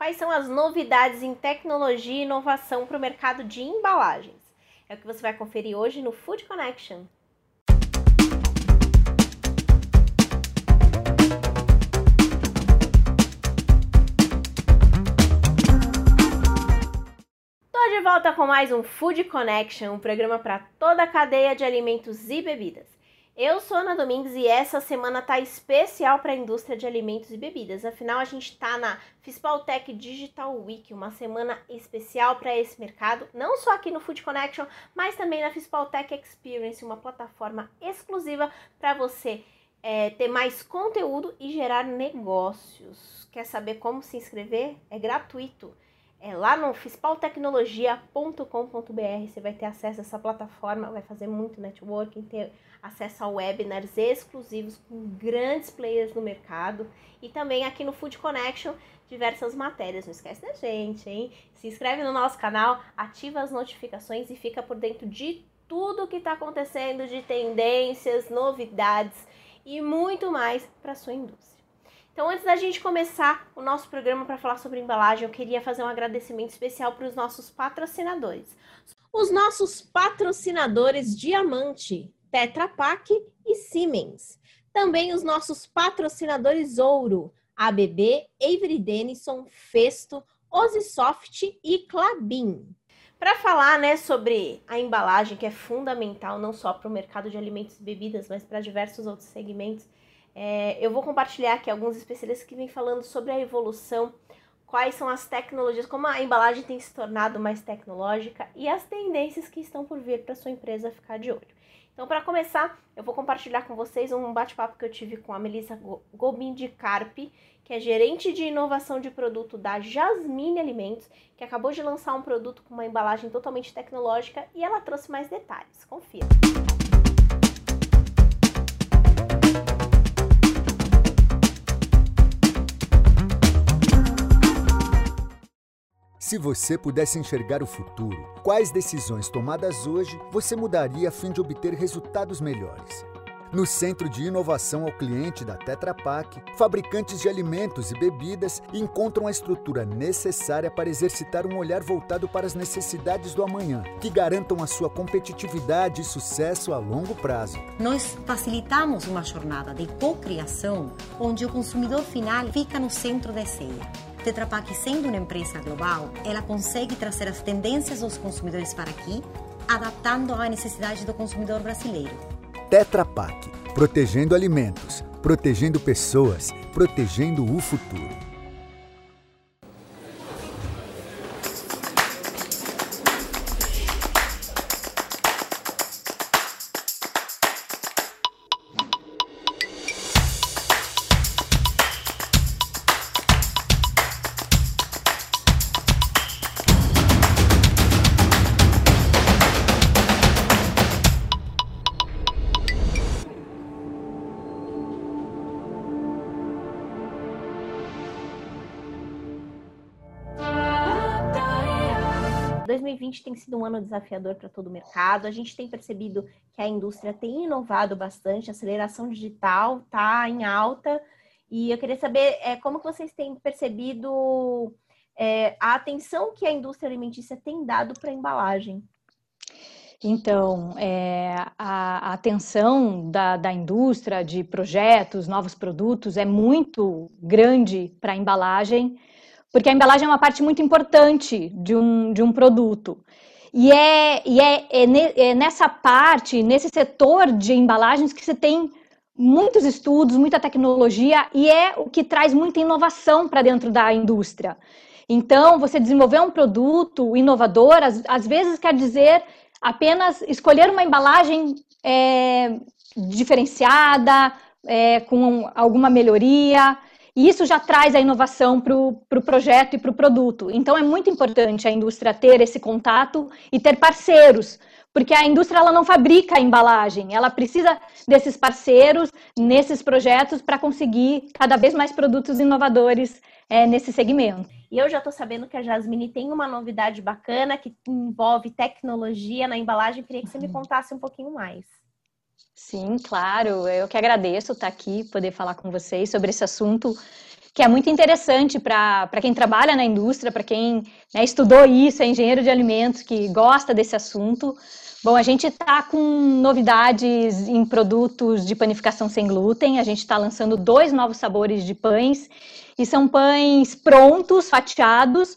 quais são as novidades em tecnologia e inovação para o mercado de embalagens. É o que você vai conferir hoje no Food Connection. Estou de volta com mais um Food Connection, um programa para toda a cadeia de alimentos e bebidas. Eu sou Ana Domingues e essa semana tá especial para a indústria de alimentos e bebidas. Afinal, a gente está na Fispaltech Digital Week, uma semana especial para esse mercado, não só aqui no Food Connection, mas também na Fispaltech Experience, uma plataforma exclusiva para você é, ter mais conteúdo e gerar negócios. Quer saber como se inscrever? É gratuito. É lá no fispaltecnologia.com.br você vai ter acesso a essa plataforma, vai fazer muito networking, ter acesso a webinars exclusivos com grandes players no mercado e também aqui no Food Connection diversas matérias. Não esquece da gente, hein? Se inscreve no nosso canal, ativa as notificações e fica por dentro de tudo que está acontecendo, de tendências, novidades e muito mais para sua indústria. Então, antes da gente começar o nosso programa para falar sobre embalagem, eu queria fazer um agradecimento especial para os nossos patrocinadores. Os nossos patrocinadores Diamante, Tetra Pak e Siemens. Também os nossos patrocinadores Ouro, ABB, Avery Dennison, Festo, Osisoft e Clabin. Para falar né, sobre a embalagem, que é fundamental não só para o mercado de alimentos e bebidas, mas para diversos outros segmentos, é, eu vou compartilhar aqui alguns especialistas que vêm falando sobre a evolução, quais são as tecnologias, como a embalagem tem se tornado mais tecnológica e as tendências que estão por vir para sua empresa ficar de olho. Então, para começar, eu vou compartilhar com vocês um bate-papo que eu tive com a Melissa Gobin de Carpe, que é gerente de inovação de produto da Jasmine Alimentos, que acabou de lançar um produto com uma embalagem totalmente tecnológica e ela trouxe mais detalhes. Confira. Se você pudesse enxergar o futuro, quais decisões tomadas hoje você mudaria a fim de obter resultados melhores? No Centro de Inovação ao Cliente da Tetra Pak, fabricantes de alimentos e bebidas encontram a estrutura necessária para exercitar um olhar voltado para as necessidades do amanhã, que garantam a sua competitividade e sucesso a longo prazo. Nós facilitamos uma jornada de co-criação onde o consumidor final fica no centro da ceia Tetra Pak, sendo uma empresa global, ela consegue trazer as tendências dos consumidores para aqui, adaptando à necessidade do consumidor brasileiro. Tetra Pak, protegendo alimentos, protegendo pessoas, protegendo o futuro. 2020 tem sido um ano desafiador para todo o mercado. A gente tem percebido que a indústria tem inovado bastante, a aceleração digital está em alta. E eu queria saber é, como que vocês têm percebido é, a atenção que a indústria alimentícia tem dado para a embalagem. Então, é, a, a, atenção da, da indústria de projetos, novos produtos é muito grande para a embalagem porque a embalagem é uma parte muito importante de um, de um produto. E é, e é, é, é nessa parte, nesse setor de embalagens que você tem muitos estudos, muita tecnologia e é o que traz muita inovação para dentro da indústria. Então, você desenvolver um produto inovador, às, às vezes quer dizer apenas escolher uma embalagem é, diferenciada, é, com alguma melhoria. E isso já traz a inovação para o pro projeto e para o produto. Então é muito importante a indústria ter esse contato e ter parceiros, porque a indústria ela não fabrica a embalagem, ela precisa desses parceiros nesses projetos para conseguir cada vez mais produtos inovadores é, nesse segmento. E eu já estou sabendo que a Jasmine tem uma novidade bacana que envolve tecnologia na embalagem. Queria que você me uhum. contasse um pouquinho mais. Sim, claro. Eu que agradeço estar aqui, poder falar com vocês sobre esse assunto que é muito interessante para quem trabalha na indústria, para quem né, estudou isso, é engenheiro de alimentos, que gosta desse assunto. Bom, a gente está com novidades em produtos de panificação sem glúten. A gente está lançando dois novos sabores de pães e são pães prontos, fatiados,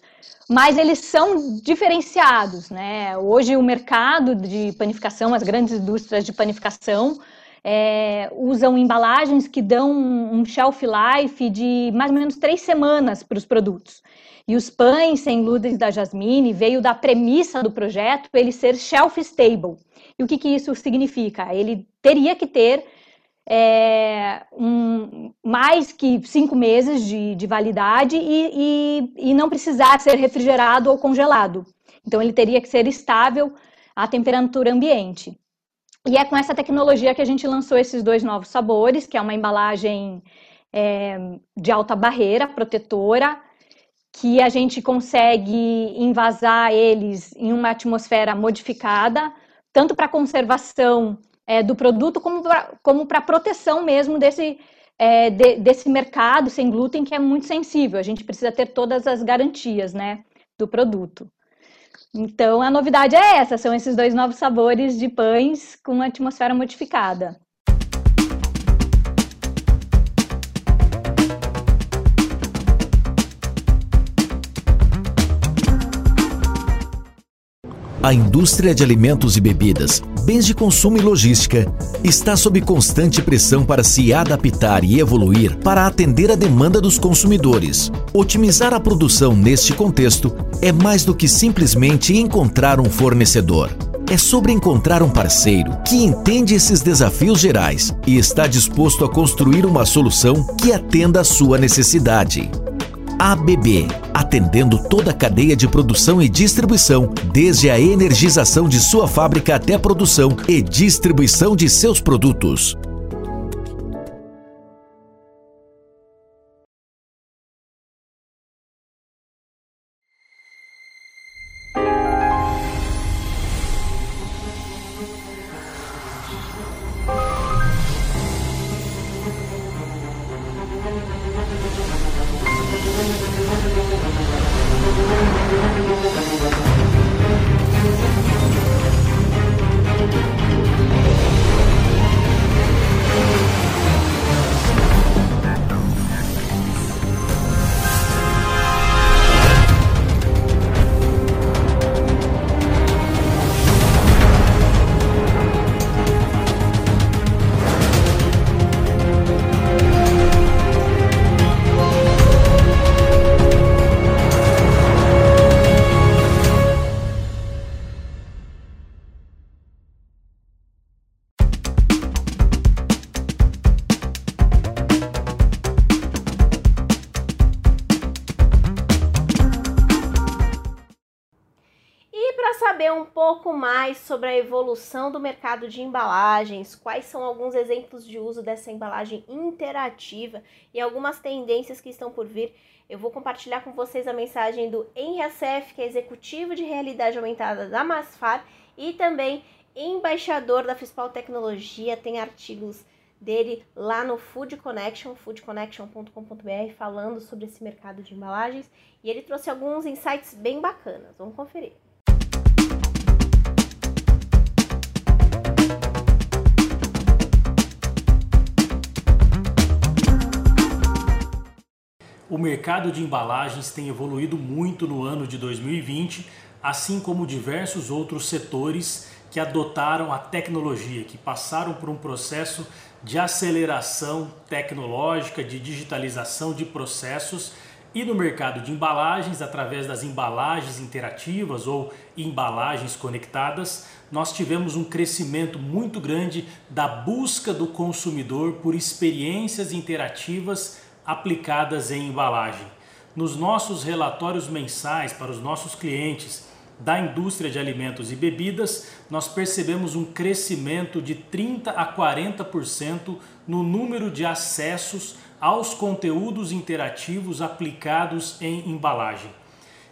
mas eles são diferenciados, né? Hoje o mercado de panificação, as grandes indústrias de panificação é, usam embalagens que dão um shelf life de mais ou menos três semanas para os produtos. E os pães sem glúten da Jasmine veio da premissa do projeto ele ser shelf stable. E o que, que isso significa? Ele teria que ter é, um, mais que cinco meses de, de validade e, e, e não precisar ser refrigerado ou congelado. Então, ele teria que ser estável à temperatura ambiente. E é com essa tecnologia que a gente lançou esses dois novos sabores, que é uma embalagem é, de alta barreira, protetora, que a gente consegue invasar eles em uma atmosfera modificada, tanto para conservação é, do produto como para proteção mesmo desse, é, de, desse mercado sem glúten que é muito sensível. A gente precisa ter todas as garantias né, do produto. Então, a novidade é essa: são esses dois novos sabores de pães com atmosfera modificada. A indústria de alimentos e bebidas, bens de consumo e logística está sob constante pressão para se adaptar e evoluir para atender a demanda dos consumidores. Otimizar a produção neste contexto é mais do que simplesmente encontrar um fornecedor. É sobre encontrar um parceiro que entende esses desafios gerais e está disposto a construir uma solução que atenda à sua necessidade. ABB, atendendo toda a cadeia de produção e distribuição, desde a energização de sua fábrica até a produção e distribuição de seus produtos. Evolução do mercado de embalagens, quais são alguns exemplos de uso dessa embalagem interativa e algumas tendências que estão por vir, eu vou compartilhar com vocês a mensagem do Henry que é executivo de realidade aumentada da Masfar e também embaixador da Fispal Tecnologia, tem artigos dele lá no Food Connection, foodconnection.com.br, falando sobre esse mercado de embalagens, e ele trouxe alguns insights bem bacanas. Vamos conferir. O mercado de embalagens tem evoluído muito no ano de 2020, assim como diversos outros setores que adotaram a tecnologia, que passaram por um processo de aceleração tecnológica, de digitalização de processos. E no mercado de embalagens, através das embalagens interativas ou embalagens conectadas, nós tivemos um crescimento muito grande da busca do consumidor por experiências interativas aplicadas em embalagem. Nos nossos relatórios mensais para os nossos clientes da indústria de alimentos e bebidas, nós percebemos um crescimento de 30 a 40% no número de acessos aos conteúdos interativos aplicados em embalagem.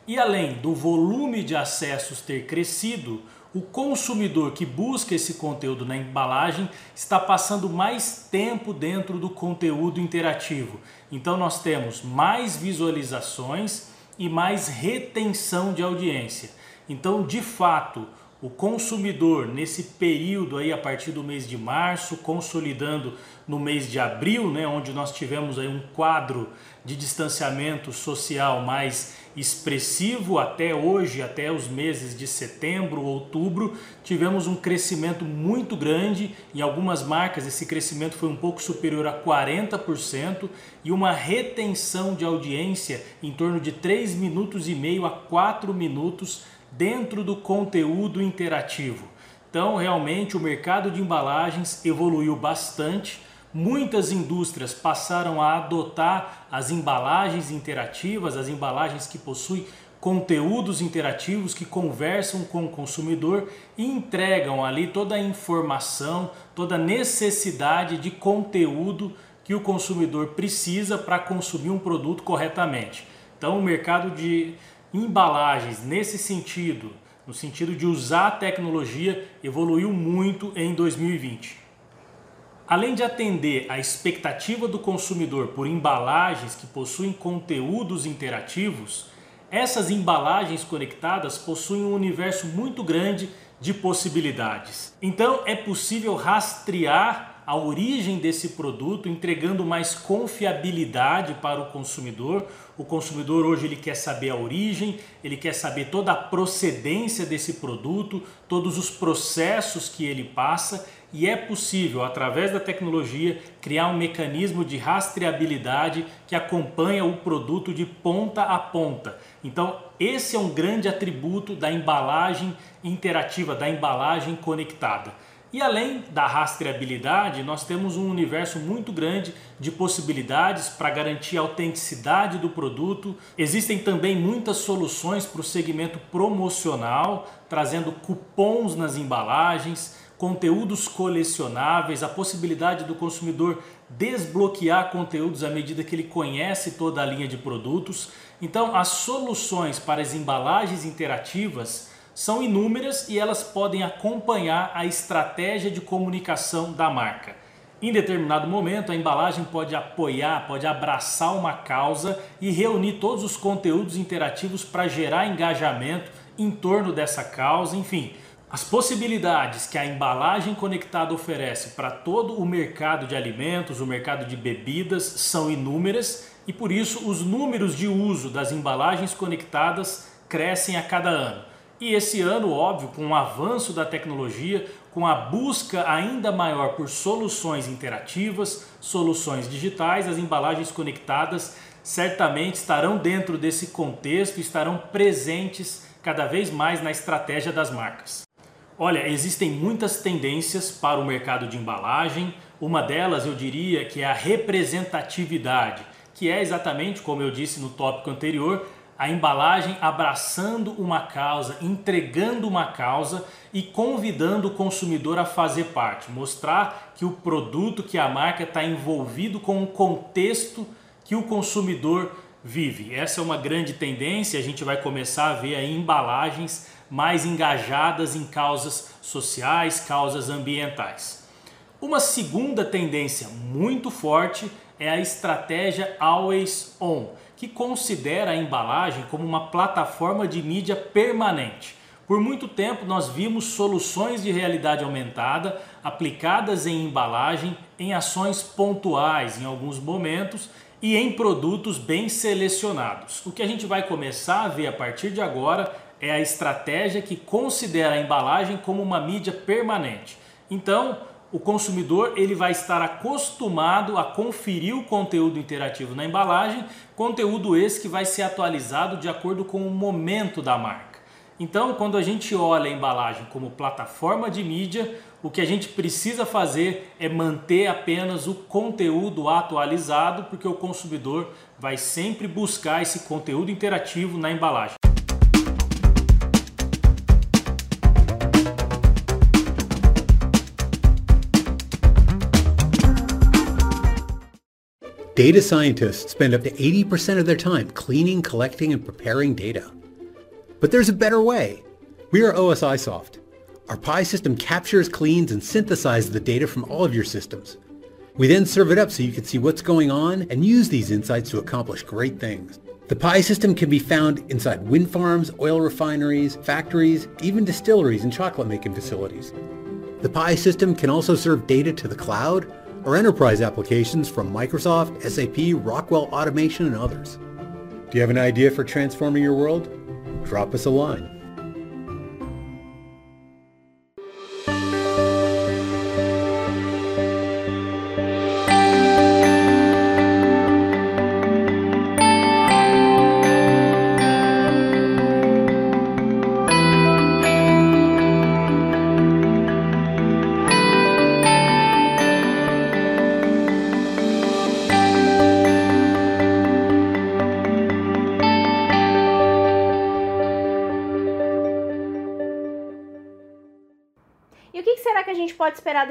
E além do volume de acessos ter crescido, o consumidor que busca esse conteúdo na embalagem está passando mais tempo dentro do conteúdo interativo. Então nós temos mais visualizações e mais retenção de audiência. Então, de fato, o consumidor nesse período aí a partir do mês de março, consolidando no mês de abril, né, onde nós tivemos aí um quadro de distanciamento social mais expressivo até hoje, até os meses de setembro, outubro, tivemos um crescimento muito grande. Em algumas marcas esse crescimento foi um pouco superior a 40% e uma retenção de audiência em torno de 3 minutos e meio a 4 minutos dentro do conteúdo interativo. Então, realmente o mercado de embalagens evoluiu bastante Muitas indústrias passaram a adotar as embalagens interativas, as embalagens que possuem conteúdos interativos que conversam com o consumidor e entregam ali toda a informação, toda a necessidade de conteúdo que o consumidor precisa para consumir um produto corretamente. Então, o mercado de embalagens, nesse sentido, no sentido de usar a tecnologia, evoluiu muito em 2020. Além de atender à expectativa do consumidor por embalagens que possuem conteúdos interativos, essas embalagens conectadas possuem um universo muito grande de possibilidades. Então é possível rastrear a origem desse produto, entregando mais confiabilidade para o consumidor. O consumidor hoje ele quer saber a origem, ele quer saber toda a procedência desse produto, todos os processos que ele passa e é possível, através da tecnologia, criar um mecanismo de rastreabilidade que acompanha o produto de ponta a ponta. Então, esse é um grande atributo da embalagem interativa, da embalagem conectada. E além da rastreabilidade, nós temos um universo muito grande de possibilidades para garantir a autenticidade do produto. Existem também muitas soluções para o segmento promocional, trazendo cupons nas embalagens conteúdos colecionáveis, a possibilidade do consumidor desbloquear conteúdos à medida que ele conhece toda a linha de produtos. Então, as soluções para as embalagens interativas são inúmeras e elas podem acompanhar a estratégia de comunicação da marca. Em determinado momento, a embalagem pode apoiar, pode abraçar uma causa e reunir todos os conteúdos interativos para gerar engajamento em torno dessa causa, enfim. As possibilidades que a embalagem conectada oferece para todo o mercado de alimentos, o mercado de bebidas, são inúmeras e por isso os números de uso das embalagens conectadas crescem a cada ano. E esse ano, óbvio, com o avanço da tecnologia, com a busca ainda maior por soluções interativas, soluções digitais, as embalagens conectadas certamente estarão dentro desse contexto, estarão presentes cada vez mais na estratégia das marcas. Olha, existem muitas tendências para o mercado de embalagem. Uma delas eu diria que é a representatividade, que é exatamente como eu disse no tópico anterior, a embalagem abraçando uma causa, entregando uma causa e convidando o consumidor a fazer parte, mostrar que o produto, que a marca está envolvido com o contexto que o consumidor vive. Essa é uma grande tendência, a gente vai começar a ver aí embalagens mais engajadas em causas sociais, causas ambientais. Uma segunda tendência muito forte é a estratégia Always On, que considera a embalagem como uma plataforma de mídia permanente. Por muito tempo nós vimos soluções de realidade aumentada aplicadas em embalagem em ações pontuais em alguns momentos e em produtos bem selecionados. O que a gente vai começar a ver a partir de agora é a estratégia que considera a embalagem como uma mídia permanente. Então, o consumidor ele vai estar acostumado a conferir o conteúdo interativo na embalagem, conteúdo esse que vai ser atualizado de acordo com o momento da marca. Então, quando a gente olha a embalagem como plataforma de mídia, o que a gente precisa fazer é manter apenas o conteúdo atualizado, porque o consumidor vai sempre buscar esse conteúdo interativo na embalagem. Data scientists spend up to 80% of their time cleaning, collecting, and preparing data. But there's a better way. We are OSIsoft. Our PI system captures, cleans, and synthesizes the data from all of your systems. We then serve it up so you can see what's going on and use these insights to accomplish great things. The PI system can be found inside wind farms, oil refineries, factories, even distilleries and chocolate making facilities. The PI system can also serve data to the cloud or enterprise applications from Microsoft, SAP, Rockwell Automation, and others. Do you have an idea for transforming your world? Drop us a line.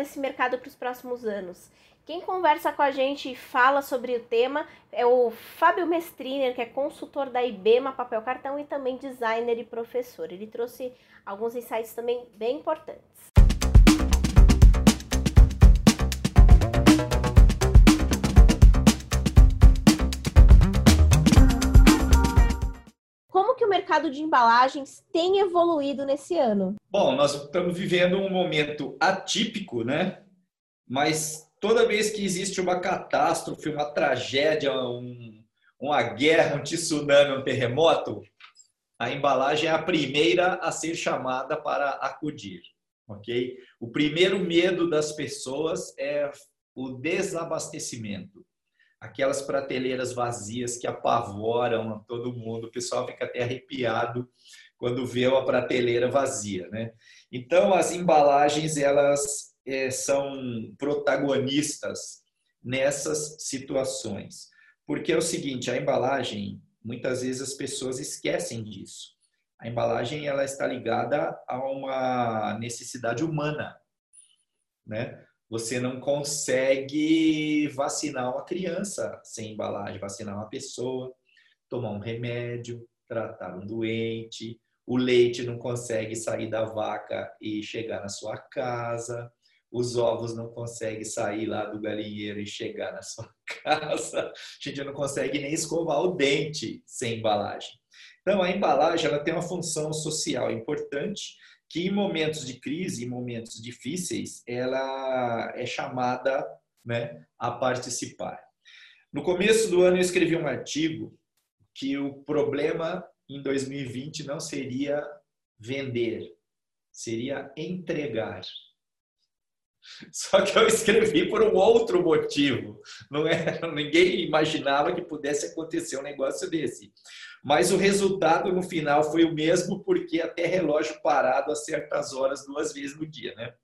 Desse mercado para os próximos anos? Quem conversa com a gente e fala sobre o tema é o Fábio Mestriner, que é consultor da IBEMA Papel Cartão e também designer e professor. Ele trouxe alguns insights também bem importantes. Mercado de embalagens tem evoluído nesse ano? Bom, nós estamos vivendo um momento atípico, né? Mas toda vez que existe uma catástrofe, uma tragédia, um, uma guerra, um tsunami, um terremoto, a embalagem é a primeira a ser chamada para acudir, ok? O primeiro medo das pessoas é o desabastecimento aquelas prateleiras vazias que apavoram todo mundo, o pessoal fica até arrepiado quando vê uma prateleira vazia, né? Então as embalagens elas é, são protagonistas nessas situações, porque é o seguinte, a embalagem muitas vezes as pessoas esquecem disso. A embalagem ela está ligada a uma necessidade humana, né? Você não consegue vacinar uma criança sem embalagem, vacinar uma pessoa, tomar um remédio, tratar um doente, o leite não consegue sair da vaca e chegar na sua casa, os ovos não conseguem sair lá do galinheiro e chegar na sua casa, a gente não consegue nem escovar o dente sem embalagem. Então, a embalagem ela tem uma função social importante que em momentos de crise, em momentos difíceis, ela é chamada né, a participar. No começo do ano eu escrevi um artigo que o problema em 2020 não seria vender, seria entregar. Só que eu escrevi por um outro motivo. Não é, ninguém imaginava que pudesse acontecer um negócio desse. Mas o resultado no final foi o mesmo, porque até relógio parado a certas horas, duas vezes no dia, né?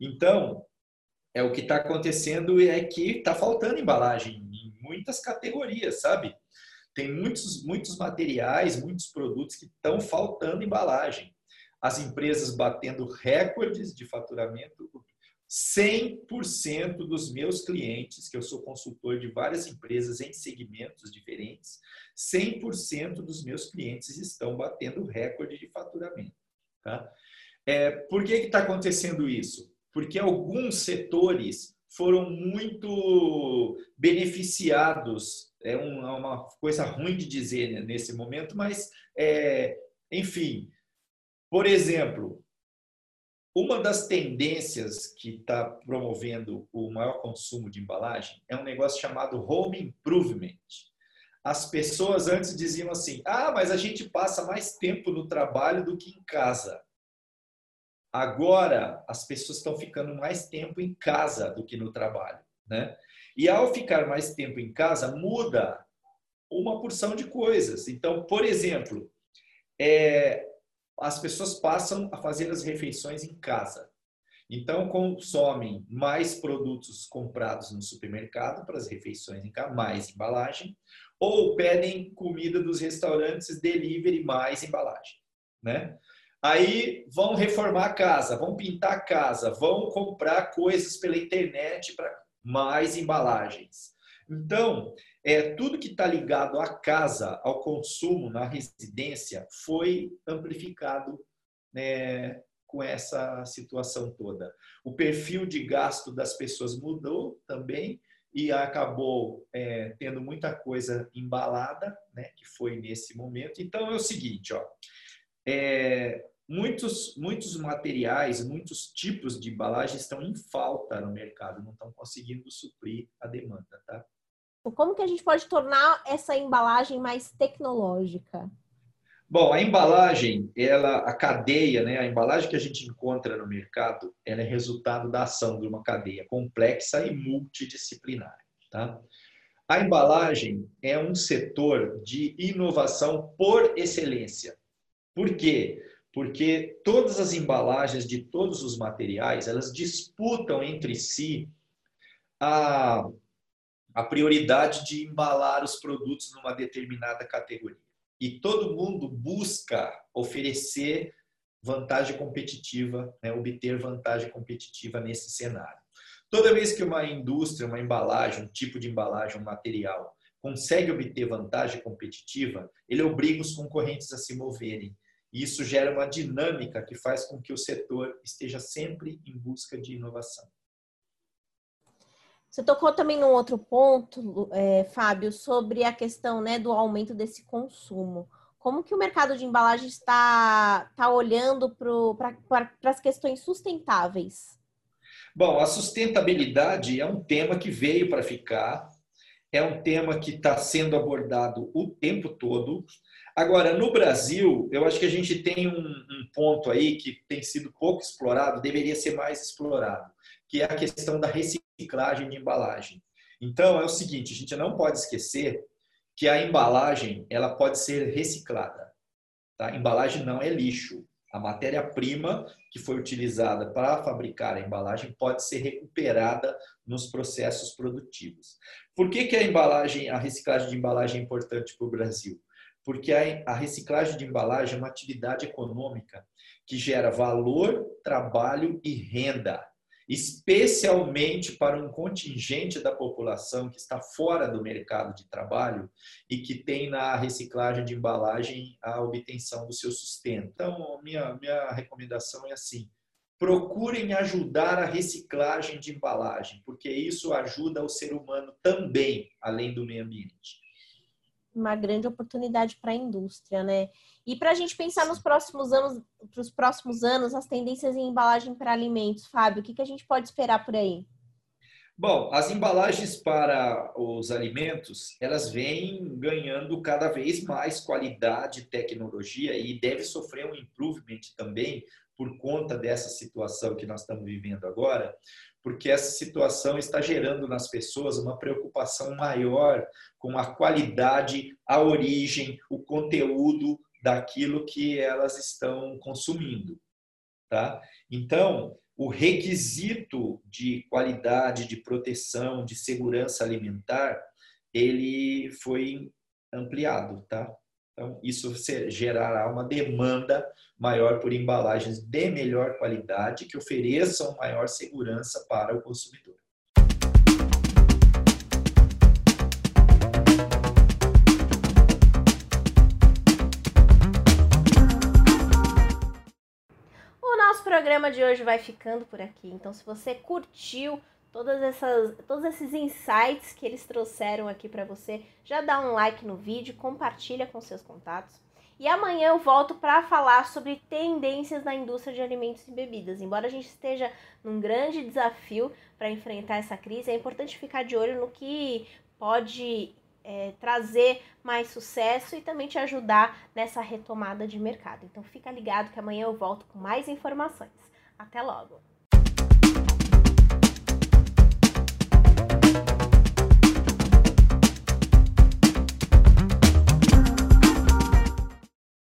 Então, é o que está acontecendo é que está faltando embalagem em muitas categorias, sabe? Tem muitos, muitos materiais, muitos produtos que estão faltando embalagem. As empresas batendo recordes de faturamento, 100% dos meus clientes, que eu sou consultor de várias empresas em segmentos diferentes, 100% dos meus clientes estão batendo recorde de faturamento. Tá? É, por que está acontecendo isso? Porque alguns setores foram muito beneficiados. É uma coisa ruim de dizer né, nesse momento, mas, é, enfim, por exemplo, uma das tendências que está promovendo o maior consumo de embalagem é um negócio chamado home improvement. As pessoas antes diziam assim: ah, mas a gente passa mais tempo no trabalho do que em casa. Agora, as pessoas estão ficando mais tempo em casa do que no trabalho. Né? E ao ficar mais tempo em casa, muda uma porção de coisas. Então, por exemplo, é, as pessoas passam a fazer as refeições em casa. Então, consomem mais produtos comprados no supermercado para as refeições em casa, mais embalagem, ou pedem comida dos restaurantes delivery, mais embalagem. Né? Aí vão reformar a casa, vão pintar a casa, vão comprar coisas pela internet para mais embalagens. Então, é, tudo que está ligado à casa, ao consumo na residência, foi amplificado né, com essa situação toda. O perfil de gasto das pessoas mudou também e acabou é, tendo muita coisa embalada, né, que foi nesse momento. Então é o seguinte, ó, é, muitos, muitos materiais, muitos tipos de embalagem estão em falta no mercado, não estão conseguindo suprir a demanda, tá? Como que a gente pode tornar essa embalagem mais tecnológica? Bom, a embalagem, ela, a cadeia, né, a embalagem que a gente encontra no mercado, ela é resultado da ação de uma cadeia complexa e multidisciplinar. Tá? A embalagem é um setor de inovação por excelência. Por quê? Porque todas as embalagens de todos os materiais, elas disputam entre si a, a prioridade de embalar os produtos numa determinada categoria e todo mundo busca oferecer vantagem competitiva, né, obter vantagem competitiva nesse cenário. Toda vez que uma indústria, uma embalagem, um tipo de embalagem, um material consegue obter vantagem competitiva, ele obriga os concorrentes a se moverem. E isso gera uma dinâmica que faz com que o setor esteja sempre em busca de inovação. Você tocou também num outro ponto, é, Fábio, sobre a questão né, do aumento desse consumo. Como que o mercado de embalagem está, está olhando para as questões sustentáveis? Bom, a sustentabilidade é um tema que veio para ficar, é um tema que está sendo abordado o tempo todo. Agora, no Brasil, eu acho que a gente tem um, um ponto aí que tem sido pouco explorado, deveria ser mais explorado, que é a questão da reciclagem reciclagem de embalagem. Então é o seguinte, a gente não pode esquecer que a embalagem ela pode ser reciclada. Tá? A embalagem não é lixo. A matéria-prima que foi utilizada para fabricar a embalagem pode ser recuperada nos processos produtivos. Por que, que a embalagem, a reciclagem de embalagem é importante para o Brasil? Porque a reciclagem de embalagem é uma atividade econômica que gera valor, trabalho e renda especialmente para um contingente da população que está fora do mercado de trabalho e que tem na reciclagem de embalagem a obtenção do seu sustento. Então, minha, minha recomendação é assim: procurem ajudar a reciclagem de embalagem, porque isso ajuda o ser humano também, além do meio ambiente uma grande oportunidade para a indústria, né? E para a gente pensar nos próximos anos, para os próximos anos, as tendências em embalagem para alimentos, Fábio, o que, que a gente pode esperar por aí? Bom, as embalagens para os alimentos, elas vêm ganhando cada vez mais qualidade e tecnologia e deve sofrer um improvement também por conta dessa situação que nós estamos vivendo agora, porque essa situação está gerando nas pessoas uma preocupação maior com a qualidade, a origem, o conteúdo daquilo que elas estão consumindo, tá? Então, o requisito de qualidade, de proteção, de segurança alimentar, ele foi ampliado, tá? Então, isso gerará uma demanda maior por embalagens de melhor qualidade que ofereçam maior segurança para o consumidor. O nosso programa de hoje vai ficando por aqui. Então, se você curtiu todas essas, todos esses insights que eles trouxeram aqui para você, já dá um like no vídeo, compartilha com seus contatos. E amanhã eu volto para falar sobre tendências na indústria de alimentos e bebidas. Embora a gente esteja num grande desafio para enfrentar essa crise, é importante ficar de olho no que pode é, trazer mais sucesso e também te ajudar nessa retomada de mercado. Então fica ligado que amanhã eu volto com mais informações. Até logo!